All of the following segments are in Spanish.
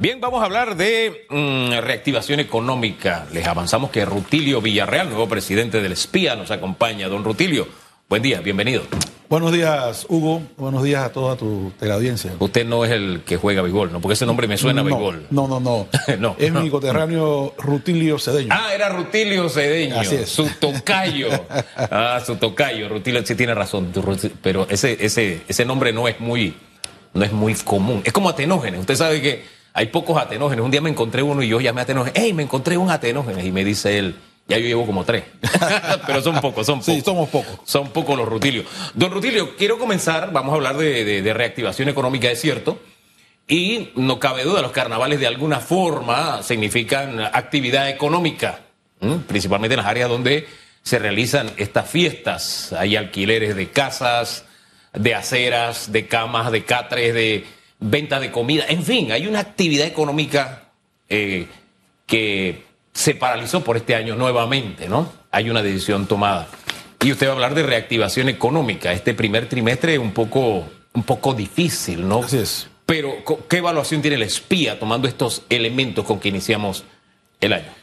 Bien, vamos a hablar de mm, reactivación económica. Les avanzamos que Rutilio Villarreal, nuevo presidente del SPIA, nos acompaña. Don Rutilio, buen día, bienvenido. Buenos días, Hugo. Buenos días a toda tu teleaudiencia. Usted no es el que juega béisbol, ¿no? Porque ese nombre me suena a béisbol. No, no, no. No, es no. mi coterráneo Rutilio Cedeño. Ah, era Rutilio Cedeño. Así es. Su tocayo. Ah, su tocayo. Rutilio sí tiene razón. Pero ese, ese, ese nombre no es muy, no es muy común. Es como atenógenes. Usted sabe que hay pocos atenógenes. Un día me encontré uno y yo llamé a atenógenes. ¡Ey, me encontré un atenógenes! Y me dice él, ya yo llevo como tres. Pero son pocos, son pocos. Sí, somos pocos. Son pocos los Rutilio. Don Rutilio, quiero comenzar, vamos a hablar de, de- de reactivación económica, es cierto. Y no cabe duda, los carnavales de alguna forma significan actividad económica, principalmente en las áreas donde se realizan estas fiestas. Hay alquileres de casas, de aceras, de camas, de catres, de venta de comida. En fin, hay una actividad económica eh, que se paralizó por este año nuevamente, ¿no? Hay una decisión tomada. Y usted va a hablar de reactivación económica. Este primer trimestre un poco, un poco difícil, ¿no? Así es. Pero, ¿qué evaluación tiene el espía tomando estos elementos con que iniciamos el año?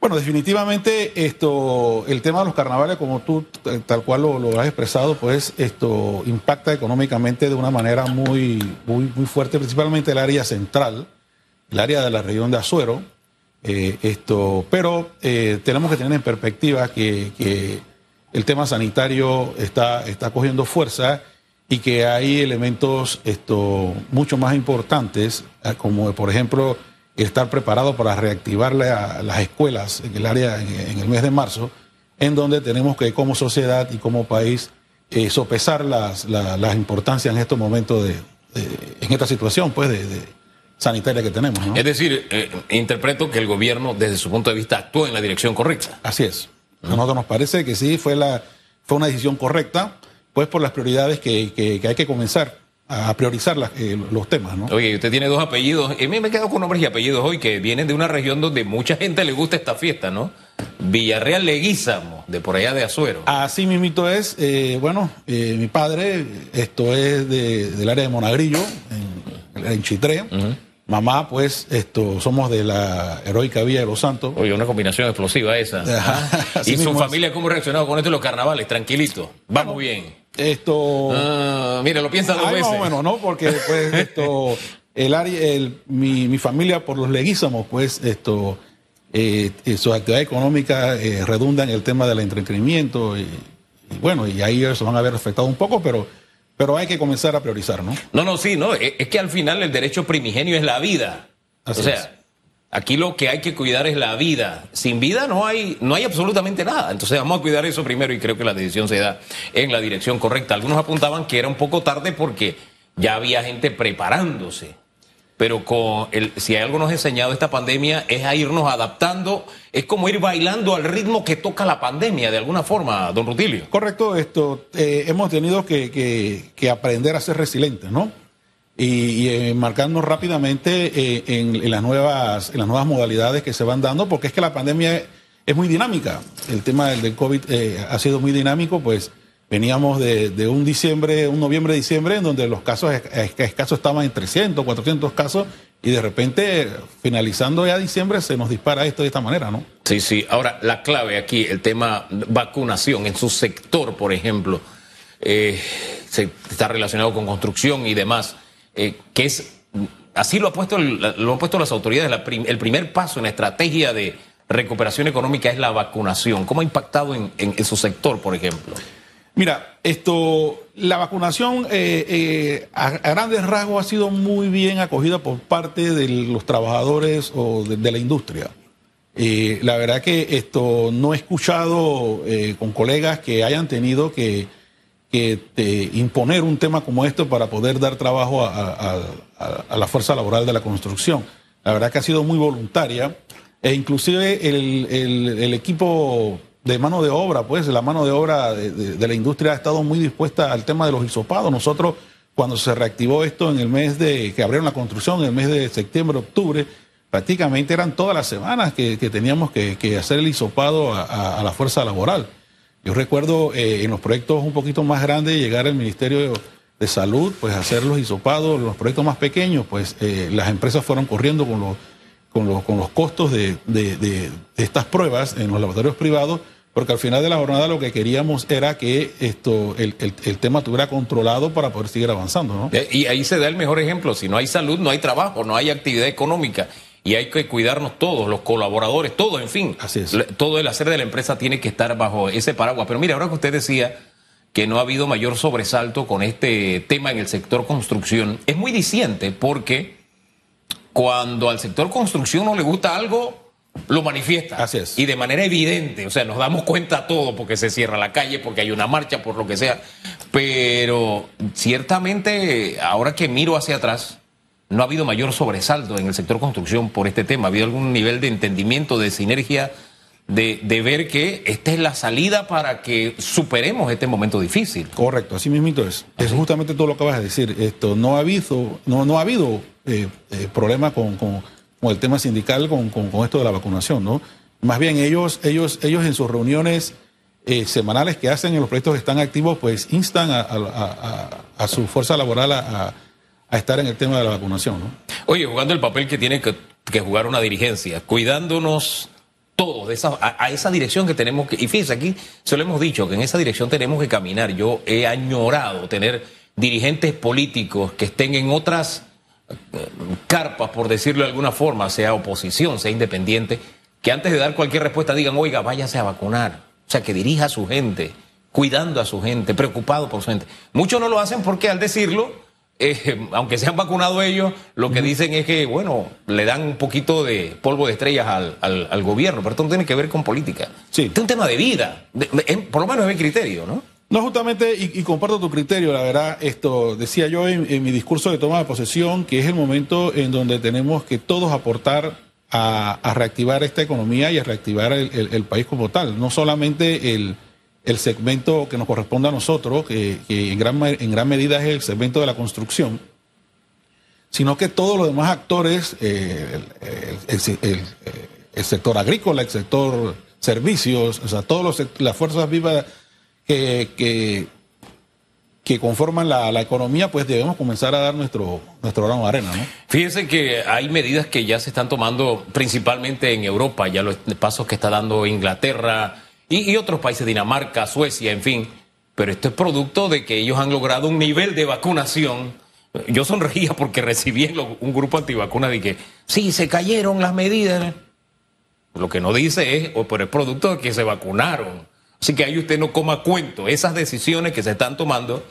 Bueno, definitivamente esto, el tema de los carnavales, como tú t- tal cual lo, has expresado, pues esto impacta económicamente de una manera muy, muy, muy fuerte, principalmente el área central, el área de la región de Azuero. eh, esto, pero eh, tenemos que tener en perspectiva que, que el tema sanitario está, está cogiendo fuerza y que hay elementos esto, mucho más importantes, eh, como por ejemplo estar preparado para reactivar la- las escuelas en el área en, en el mes de marzo, en donde tenemos que como sociedad y como país eh, sopesar las, la- las importancias en estos momentos de, de- en esta situación pues de, de sanitaria que tenemos. ¿no? Es decir, eh, interpreto que el gobierno, desde su punto de vista, actuó en la dirección correcta. Así es. A nosotros nos parece que sí, fue, la, fue una decisión correcta, pues por las prioridades que, que- que hay que comenzar a priorizar las- eh, los temas, ¿no? Oye, usted tiene dos apellidos. A mí me he quedado con nombres y apellidos hoy que vienen de una región donde mucha gente le gusta esta fiesta, ¿no? Villarreal Leguízamo, de por allá de Azuero. Así mismito es, eh, bueno, eh, mi padre, esto es de- del área de Monagrillo, en, en Chitré. Mamá, pues, esto, somos de la heroica Villa de los Santos. Oye, una combinación explosiva esa. Ajá, ¿Y su familia cómo ha reaccionado con esto de los carnavales? Tranquilito. Va muy bien. Esto... Ah, mire, lo piensa dos Ay, veces. más o menos, ¿no? Porque pues esto, el área, el, mi, mi familia por los leguízamos, pues esto, eh, eh, su actividad económica eh, redunda en el tema del entretenimiento y, y bueno, y ahí eso van a ver afectado un poco, pero, pero hay que comenzar a priorizar, ¿no? No, no, sí, no. Es es que al final el derecho primigenio es la vida. Así o sea, es. Aquí lo que hay que cuidar es la vida. Sin vida no hay, no hay absolutamente nada. Entonces vamos a cuidar eso primero y creo que la decisión se da en la dirección correcta. Algunos apuntaban que era un poco tarde porque ya había gente preparándose. Pero con el, si algo nos ha enseñado esta pandemia es a irnos adaptando, es como ir bailando al ritmo que toca la pandemia, de alguna forma, don Rutilio. Correcto, esto, eh, hemos tenido que aprender a ser resilientes, ¿no? Y, y, eh, rápidamente eh, en, las nuevas, en las nuevas modalidades que se van dando, porque es que la pandemia es muy dinámica. El tema del, COVID eh, ha sido muy dinámico, pues veníamos de, un diciembre, un noviembre, diciembre, en donde los casos es- es- escasos estaban en 300, 400 casos, y de repente, finalizando ya diciembre, se nos dispara esto de esta manera, ¿no? Sí, sí. Ahora, la clave aquí, el tema vacunación en su sector, por ejemplo, se, está relacionado con construcción y demás, eh, que es, así lo, ha puesto el- lo han puesto las autoridades, el primer paso en la estrategia de recuperación económica es la vacunación. ¿Cómo ha impactado en, en- su sector, por ejemplo? Mira, esto, la vacunación eh, eh, a, grandes rasgos ha sido muy bien acogida por parte de los trabajadores o de, la industria. La verdad que esto no he escuchado con colegas que hayan tenido que, que, eh, imponer un tema como esto para poder dar trabajo a, la fuerza laboral de la construcción. La verdad que ha sido muy voluntaria e inclusive el, equipo de mano de obra, pues la mano de obra de, la industria ha estado muy dispuesta al tema de los hisopados. Nosotros cuando se reactivó esto en el mes de que abrieron la construcción, en el mes de septiembre, octubre, prácticamente eran todas las semanas que, teníamos que, que hacer el hisopado a la fuerza laboral. Yo recuerdo eh, en los proyectos un poquito más grandes llegar al Ministerio de salud, pues hacer los hisopados, los proyectos más pequeños, pues eh, las empresas fueron corriendo con los, con los, con los costos de, de, de estas pruebas en los laboratorios privados porque al final de la jornada lo que queríamos era que esto el, el, el, tema estuviera controlado para poder seguir avanzando. ¿no? Eh, y ahí se da el mejor ejemplo, si no hay salud, no hay trabajo, no hay actividad económica. Y hay que cuidarnos todos, los colaboradores, todo, en fin. Así es. Todo el hacer de la empresa tiene que estar bajo ese paraguas. Pero mira, ahora que usted decía que no ha habido mayor sobresalto con este tema en el sector construcción, es muy diciente porque cuando al sector construcción no le gusta algo, lo manifiesta. Así es. Y de manera evidente, o sea, nos damos cuenta todo porque se cierra la calle, porque hay una marcha, por lo que sea. Pero ciertamente, ahora que miro hacia atrás, no ha habido mayor sobresalto en el sector construcción por este tema. Ha habido algún nivel de entendimiento, de sinergia, de, de ver que esta es la salida para que superemos este momento difícil. Correcto, así mismo es. Es justamente todo lo que acabas de decir. Esto no ha habido, no, no ha habido eh, eh, problema con, con con el tema sindical con, con, con, esto de la vacunación, ¿no? Más bien ellos, ellos, ellos en sus reuniones eh, semanales que hacen en los proyectos que están activos, pues instan a, a, a, a su fuerza laboral a, estar en el tema de la vacunación, ¿no? Oye, jugando el papel que tiene que, jugar una dirigencia, cuidándonos todos de esa, a, esa dirección que tenemos que... Y fíjense, aquí se lo hemos dicho, que en esa dirección tenemos que caminar. Yo he añorado tener dirigentes políticos que estén en otras carpas, por decirlo de alguna forma, sea oposición, sea independiente, que antes de dar cualquier respuesta digan, oiga, váyase a vacunar. O sea, que dirija a su gente, cuidando a su gente, preocupado por su gente. Muchos no lo hacen porque al decirlo, eh, aunque se han vacunado ellos, lo que dicen es que, bueno, le dan un poquito de polvo de estrellas al, al, al gobierno, pero esto no tiene que ver con política. Sí. Este es un tema de vida, de, de, por lo menos es mi criterio, ¿no? No, justamente, y, y, comparto tu criterio, la verdad, esto decía yo en, en, mi discurso de toma de posesión, que es el momento en donde tenemos que todos aportar a, a reactivar esta economía y a reactivar el, el, el país como tal, no solamente el, el, segmento que nos corresponde a nosotros, que, en, gran, en gran medida es el segmento de la construcción, sino que todos los demás actores, eh, el, sector agrícola, el sector servicios, o sea, todas las fuerzas vivas que, que, conforman la, la, economía, pues debemos comenzar a dar nuestro, nuestro grano de arena. Fíjense que hay medidas que ya se están tomando principalmente en Europa, ya los pasos que está dando Inglaterra y, y otros países, Dinamarca, Suecia, en fin. Pero esto es producto de que ellos han logrado un nivel de vacunación. Yo sonreía porque recibí un grupo antivacuna de que sí, se cayeron las medidas. Lo que no dice es, o por el producto de que se vacunaron. Así que ahí usted no coma cuento. Esas decisiones que se están tomando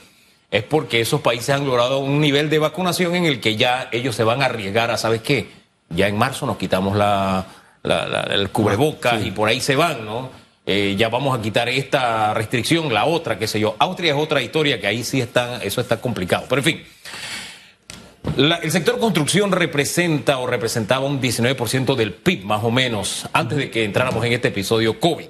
es porque esos países han logrado un nivel de vacunación en el que ya ellos se van a arriesgar a, ¿sabes qué? Ya en marzo nos quitamos la, la, la el cubrebocas sí. y por ahí se van, ¿no? Eh, ya vamos a quitar esta restricción, la otra, qué sé yo. Austria es otra historia que ahí sí está, eso está complicado. Pero en fin. El sector construcción representa o representaba un 19% del PIB más o menos antes de que entráramos en este episodio COVID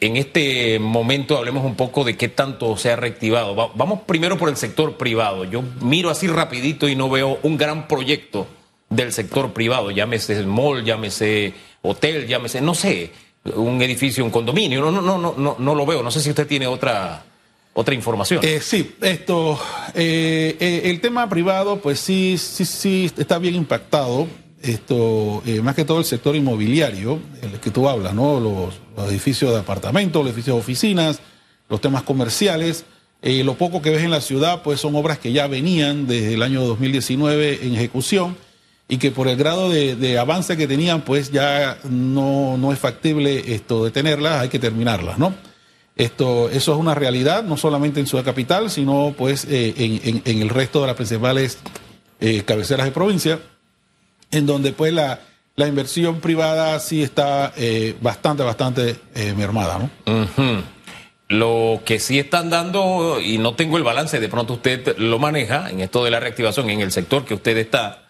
en este momento hablemos un poco de qué tanto se ha reactivado. Vamos primero por el sector privado. Yo miro así rapidito y no veo un gran proyecto del sector privado, llámese mall, llámese hotel, llámese, no sé, un edificio, un condominio, no, no, no, no, no, lo veo. No sé si usted tiene otra, otra información. Eh, sí, esto, eh, eh, el tema privado, pues sí, sí, sí, está bien impactado esto, eh, más que todo el sector inmobiliario, el que tú hablas, ¿no? Los, los edificios de apartamentos, los edificios de oficinas, los temas comerciales. Eh, lo poco que ves en la ciudad, pues son obras que ya venían desde el año 2019 en ejecución y que por el grado de, avance que tenían, pues ya no, no, es factible esto detenerlas, hay que terminarlas, ¿no? Esto, eso es una realidad, no solamente en Ciudad Capital, sino pues eh, en, el resto de las principales eh, cabeceras de provincia en donde pues la, la inversión privada sí está eh, bastante, bastante mermada, ¿no? Lo que sí están dando, y no tengo el balance, de pronto usted lo maneja en esto de la reactivación en el sector que usted está,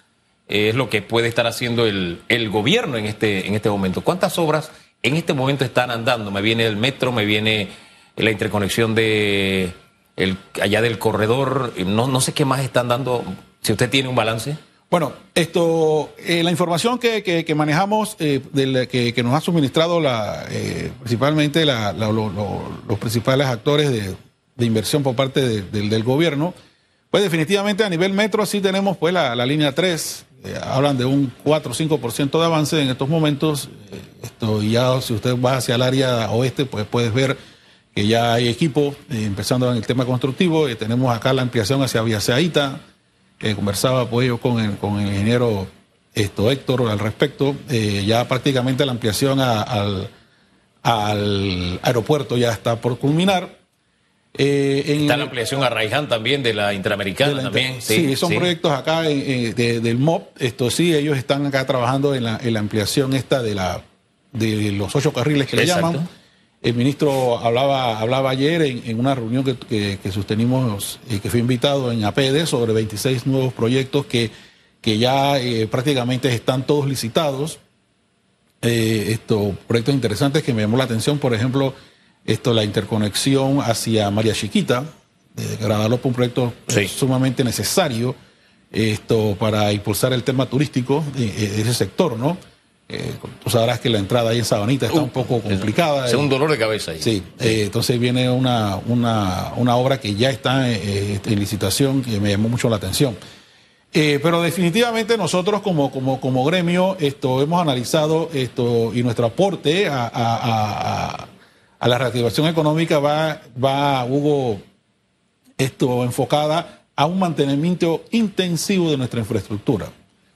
es lo que puede estar haciendo el, el gobierno en este, en este momento. ¿Cuántas obras en este momento están andando? Me viene el metro, me viene la interconexión de el, allá del corredor, no, no sé qué más están dando, si usted tiene un balance. Bueno, esto, eh, la información que, que, manejamos, eh, de que, que, nos ha suministrado la, eh, principalmente la, la, lo, lo, los principales actores de, inversión por parte de, del gobierno, Pues definitivamente a nivel metro sí tenemos pues la, línea 3, eh, hablan de un 4 o 5% de avance en estos momentos. Eh, esto ya si usted va hacia el área oeste, pues puedes ver que ya hay equipo, eh, empezando en el tema constructivo. tenemos acá la ampliación hacia Vía Seaita, que conversaba pues yo con el, con el ingeniero esto, Héctor al respecto. ya prácticamente la ampliación al, al aeropuerto ya está por culminar. Eh, Está la ampliación a Raiján también de la Interamericana también. Sí, son proyectos acá del MOP. Esto sí, ellos están acá trabajando en la, ampliación esta de la de los ocho carriles que le llaman. El ministro hablaba, hablaba ayer en, una reunión que, que, sostenimos y que fue invitado en APD sobre 26 nuevos proyectos que, que ya eh, prácticamente están todos licitados. Eh, estos proyectos interesantes que me llamó la atención, por ejemplo, esto, la interconexión hacia María Chiquita, de Gradalopo, un proyecto sumamente necesario esto para impulsar el tema turístico de, ese sector, ¿no? Eh, tú sabrás que la entrada ahí en Sabanita está un poco complicada. Es, un dolor de cabeza ahí. Sí, eh, entonces viene una, una, una, obra que ya está eh, en licitación que me llamó mucho la atención. pero definitivamente nosotros como, como, como gremio esto, hemos analizado esto y nuestro aporte a a la reactivación económica va, va Hugo, esto enfocada a un mantenimiento intensivo de nuestra infraestructura.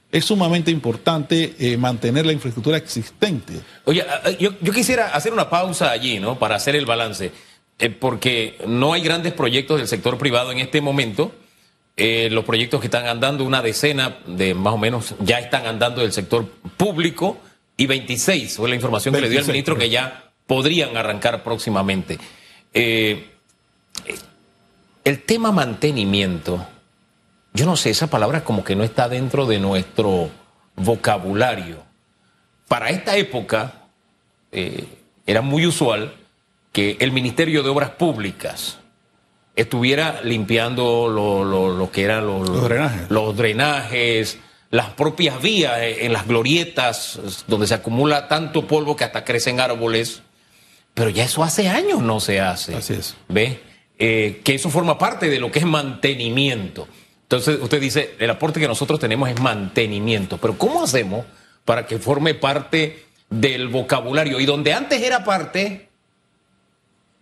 Es sumamente importante eh, mantener la infraestructura existente. Oye, yo, quisiera hacer una pausa allí, ¿no? Para hacer el balance, eh, porque no hay grandes proyectos del sector privado en este momento. Eh, los proyectos que están andando, una decena de más o menos, ya están andando del sector público y 26, fue la información que le dio el ministro, que ya podrían arrancar próximamente. Eh, el tema mantenimiento, yo no sé, esa palabra como que no está dentro de nuestro vocabulario. Para esta época eh, era muy usual que el Ministerio de Obras Públicas estuviera limpiando lo, que eran los drenajes, las propias vías en las glorietas donde se acumula tanto polvo que hasta crecen árboles pero ya eso hace años no se hace. Así es. ¿Ve? Eh, que eso forma parte de lo que es mantenimiento. Entonces, usted dice, el aporte que nosotros tenemos es mantenimiento. Pero ¿cómo hacemos para que forme parte del vocabulario? Y donde antes era parte,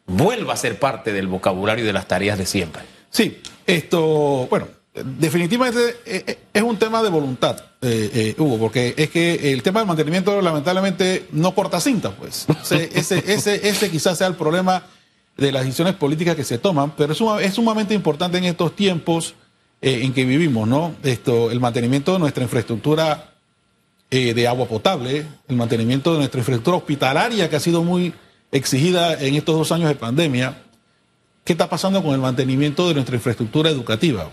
vuelva a ser parte del vocabulario de las tareas de siempre. Sí, esto, bueno, definitivamente eh, eh, es un tema de voluntad. Eh, Hugo, porque es que el tema del mantenimiento lamentablemente no corta cinta, pues. Ese, ese, ese, quizás sea el problema de las decisiones políticas que se toman, pero es, sumamente importante en estos tiempos eh, en que vivimos, ¿no? Esto, el mantenimiento de nuestra infraestructura eh, de agua potable, el mantenimiento de nuestra infraestructura hospitalaria que ha sido muy exigida en estos dos años de pandemia. ¿Qué está pasando con el mantenimiento de nuestra infraestructura educativa?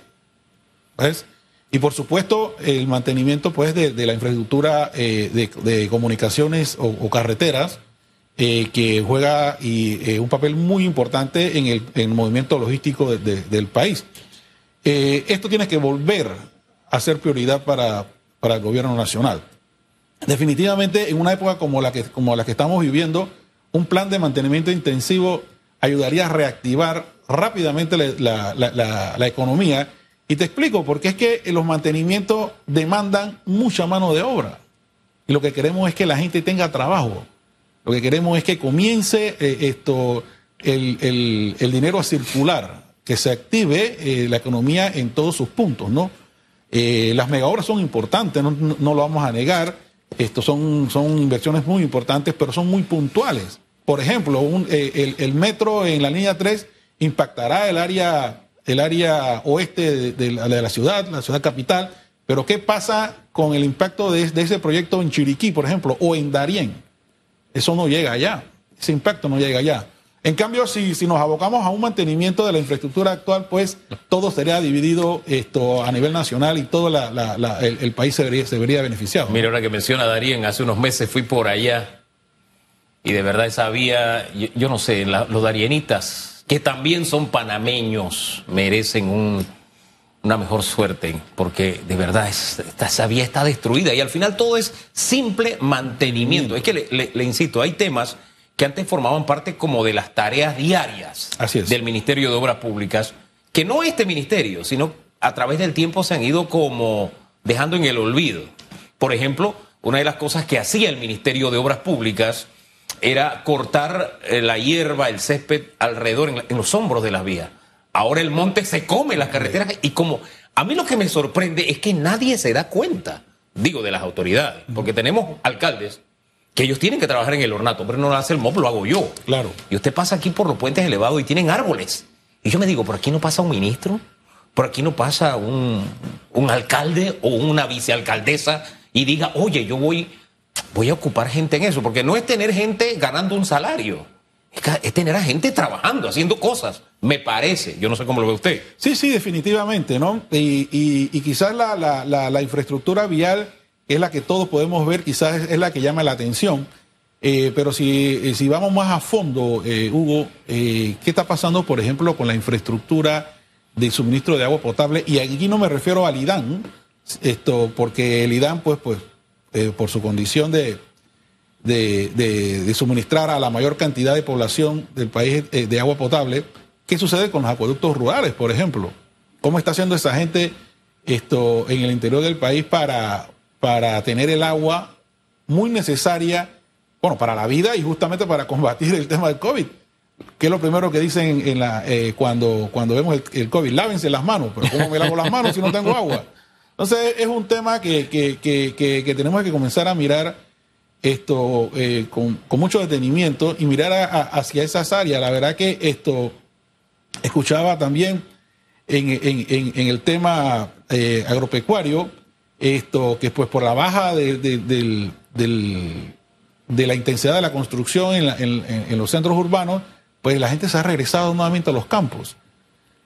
Y por supuesto, el mantenimiento pues, de, la infraestructura eh, de, comunicaciones o, carreteras, eh, que juega eh, un papel muy importante en el, movimiento logístico del país. esto tiene que volver a ser prioridad para, para, el gobierno nacional. Definitivamente, en una época como la que, como la que estamos viviendo, un plan de mantenimiento intensivo ayudaría a reactivar rápidamente la economía y te explico, porque es que los mantenimientos demandan mucha mano de obra. Y lo que queremos es que la gente tenga trabajo. Lo que queremos es que comience eh, esto, el, dinero a circular, que se active eh, la economía en todos sus puntos, ¿no? Eh, las megaobras son importantes, no, lo vamos a negar. Esto son, son inversiones muy importantes, pero son muy puntuales. Por ejemplo, el, el metro en la línea 3 impactará el área el área oeste de, la, ciudad, la ciudad capital, pero ¿qué pasa con el impacto de, ese proyecto en Chiriquí, por ejemplo, o en Darién? Eso no llega allá, ese impacto no llega allá. En cambio, si, si nos abocamos a un mantenimiento de la infraestructura actual, pues todo sería dividido esto a nivel nacional y todo el, país se vería, beneficiado. Mira, ahora que menciona Darien, hace unos meses fui por allá y de verdad esa vía, yo, no sé, los darienitas que también son panameños, merecen una mejor suerte, porque de verdad esta, vía está destruida y al final todo es simple mantenimiento. Es que le, insisto, hay temas que antes formaban parte como de las tareas diarias del Ministerio de Obras Públicas, que no este ministerio, sino a través del tiempo se han ido como dejando en el olvido. Por ejemplo, una de las cosas que hacía el Ministerio de Obras Públicas era cortar eh, la hierba, el césped alrededor, en, los hombros de las vías. Ahora el monte se come las carreteras y como a mí lo que me sorprende es que nadie se da cuenta, digo, de las autoridades, porque tenemos alcaldes que ellos tienen que trabajar en el ornato, pero no lo hace el MOB, lo hago yo. Claro. Y usted pasa aquí por los puentes elevados y tienen árboles. Y yo me digo, ¿por aquí no pasa un ministro? ¿Por aquí no pasa un, un alcalde o una vicealcaldesa y diga, oye, yo voy, voy a ocupar gente en eso? Porque no es tener gente ganando un salario, es, tener a gente trabajando, haciendo cosas, me parece. Yo no sé cómo lo ve usted. Sí, sí, definitivamente, ¿no? Y, y, quizás la, la, la, infraestructura vial es la que todos podemos ver, quizás es la que llama la atención. Eh, pero si, si, vamos más a fondo, eh, Hugo, eh, ¿qué está pasando, por ejemplo, con la infraestructura de suministro de agua potable? Y aquí no me refiero al IDAN, esto, porque el IDAN, pues, pues por su condición de, de, suministrar a la mayor cantidad de población del país de agua potable, ¿qué sucede con los acueductos rurales, por ejemplo? ¿Cómo está haciendo esa gente esto en el interior del país para, para tener el agua muy necesaria? bueno, para la vida y justamente para combatir el tema del COVID. ¿Qué es lo primero que dicen eh, cuando, cuando vemos el, COVID? Lávense las manos, pero ¿cómo me lavo las manos si no tengo agua? Entonces es un tema que, que, que, que tenemos que comenzar a mirar esto eh, con, con, mucho detenimiento y mirar hacia esas áreas. La verdad que esto escuchaba también en, en, el tema eh, agropecuario, esto que pues por la baja del, del de la intensidad de la construcción en, los centros urbanos, pues la gente se ha regresado nuevamente a los campos.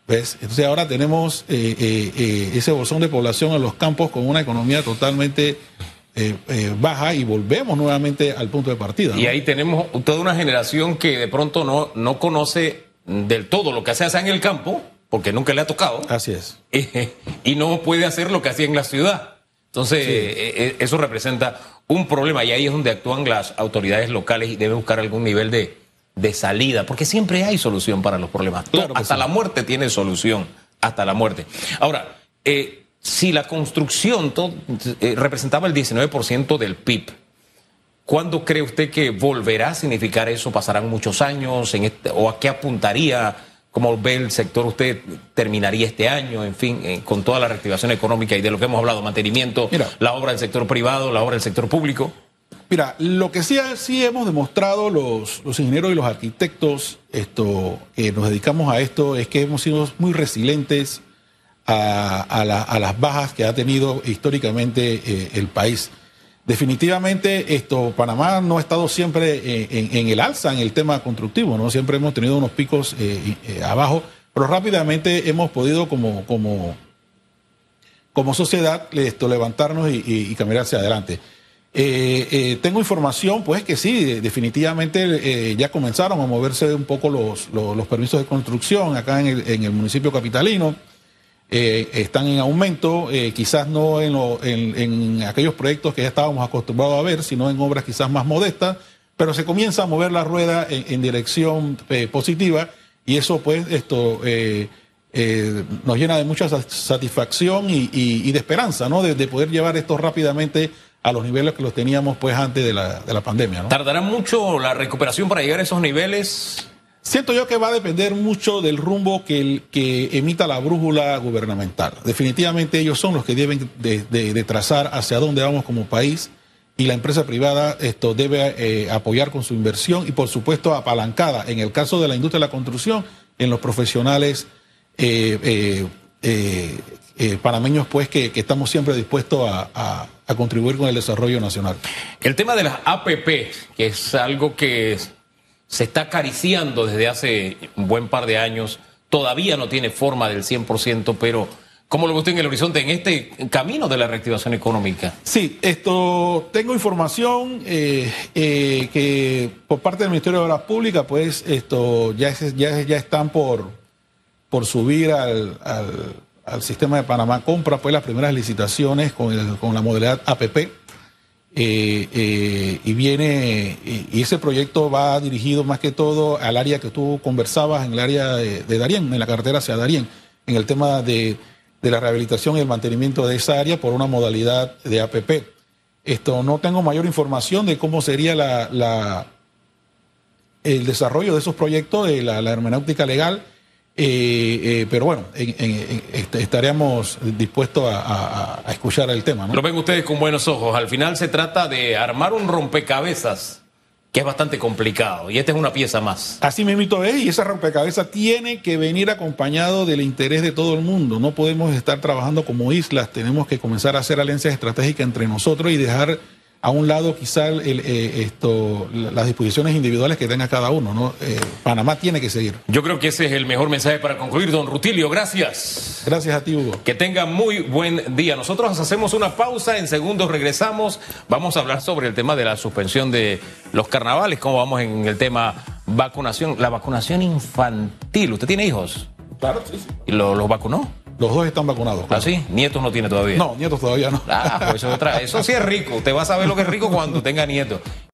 ¿Ves? Entonces ahora tenemos eh, eh, eh, ese bolsón de población en los campos con una economía totalmente baja y volvemos nuevamente al punto de partida. Y ahí tenemos toda una generación que de pronto no, no conoce del todo lo que se hace en el campo, porque nunca le ha tocado. Así es. y no puede hacer lo que hacía en la ciudad. Entonces, eso representa un problema y ahí es donde actúan las autoridades locales y deben buscar algún nivel de, salida, porque siempre hay solución para los problemas. hasta la muerte tiene solución, hasta la muerte. Ahora, eh, si la construcción eh, representaba el 19% del PIB, ¿cuándo cree usted que volverá a significar eso? ¿Pasarán muchos años? En este, ¿O a qué apuntaría? ¿Cómo ve el sector usted? ¿Terminaría este año? En fin, eh, con toda la reactivación económica y de lo que hemos hablado, mantenimiento, la obra del sector privado, la obra del sector público. Mira, lo que sí, sí hemos demostrado los, los ingenieros y los arquitectos esto, que nos dedicamos a esto es que hemos sido muy resilientes a, las bajas que ha tenido históricamente eh, el país. Definitivamente, esto, Panamá no ha estado siempre eh, en, el alza en el tema constructivo, ¿no? Siempre hemos tenido unos picos eh, abajo, pero rápidamente hemos podido como, como, como sociedad esto, levantarnos y, caminar hacia adelante. Tengo información, pues que sí, definitivamente ya comenzaron a moverse un poco los, los, permisos de construcción acá en el, en el municipio capitalino. Eh, están en aumento, eh, quizás no en, aquellos proyectos que ya estábamos acostumbrados a ver, sino en obras quizás más modestas, pero se comienza a mover la rueda en, dirección eh, positiva y eso pues esto nos llena de mucha satisfacción y, de esperanza, ¿no? De, poder llevar esto rápidamente a los niveles que los teníamos pues antes de la, de la pandemia. ¿no? ¿Tardará mucho la recuperación para llegar a esos niveles? Siento yo que va a depender mucho del rumbo que, que emita la brújula gubernamental. Definitivamente ellos son los que deben de, trazar hacia dónde vamos como país y la empresa privada esto debe eh, apoyar con su inversión y por supuesto apalancada en el caso de la industria de la construcción en los profesionales eh, eh, panameños pues que, estamos siempre dispuestos a, a contribuir con el desarrollo nacional. El tema de las APP, que es algo que se está acariciando desde hace un buen par de años, todavía no tiene forma del 100%, pero ¿cómo lo ve usted en el horizonte en este camino de la reactivación económica? Sí, esto tengo información eh, eh, que por parte del Ministerio de Obras Públicas, pues esto ya, ya, ya están por, por subir al, al, sistema de Panamá Compra, pues las primeras licitaciones con, con la modalidad APP eh, eh, y viene, y ese proyecto va dirigido más que todo al área que tú conversabas, en el área de, Darien, en la carretera hacia Darien, en el tema de, de la rehabilitación y el mantenimiento de esa área por una modalidad de APP. Esto no tengo mayor información de cómo sería la, la el desarrollo de esos proyectos de la, la hermenéutica legal, eh, eh, pero bueno, en, en, en, estaríamos dispuestos a, a, a, escuchar el tema. ¿no? Lo ven ustedes con buenos ojos. Al final se trata de armar un rompecabezas que es bastante complicado. Y esta es una pieza más. Así mismo es, y ese rompecabezas tiene que venir acompañado del interés de todo el mundo. No podemos estar trabajando como islas, tenemos que comenzar a hacer alianzas estratégicas entre nosotros y dejar a un lado quizá el, eh, esto, las disposiciones individuales que tenga cada uno. ¿no? Eh, Panamá tiene que seguir. Yo creo que ese es el mejor mensaje para concluir, don Rutilio. Gracias. Gracias a ti, Hugo. Que tenga muy buen día. Nosotros hacemos una pausa, en segundos regresamos. Vamos a hablar sobre el tema de la suspensión de los carnavales, cómo vamos en el tema vacunación, la vacunación infantil. ¿Usted tiene hijos? Claro, sí. sí. ¿Y lo, los vacunó? Los dos están vacunados. Claro. ¿Ah, sí? ¿Nietos no tiene todavía? No, nietos todavía no. Ah, pues eso, otra, eso sí es rico. Usted va a saber lo que es rico cuando tenga nietos.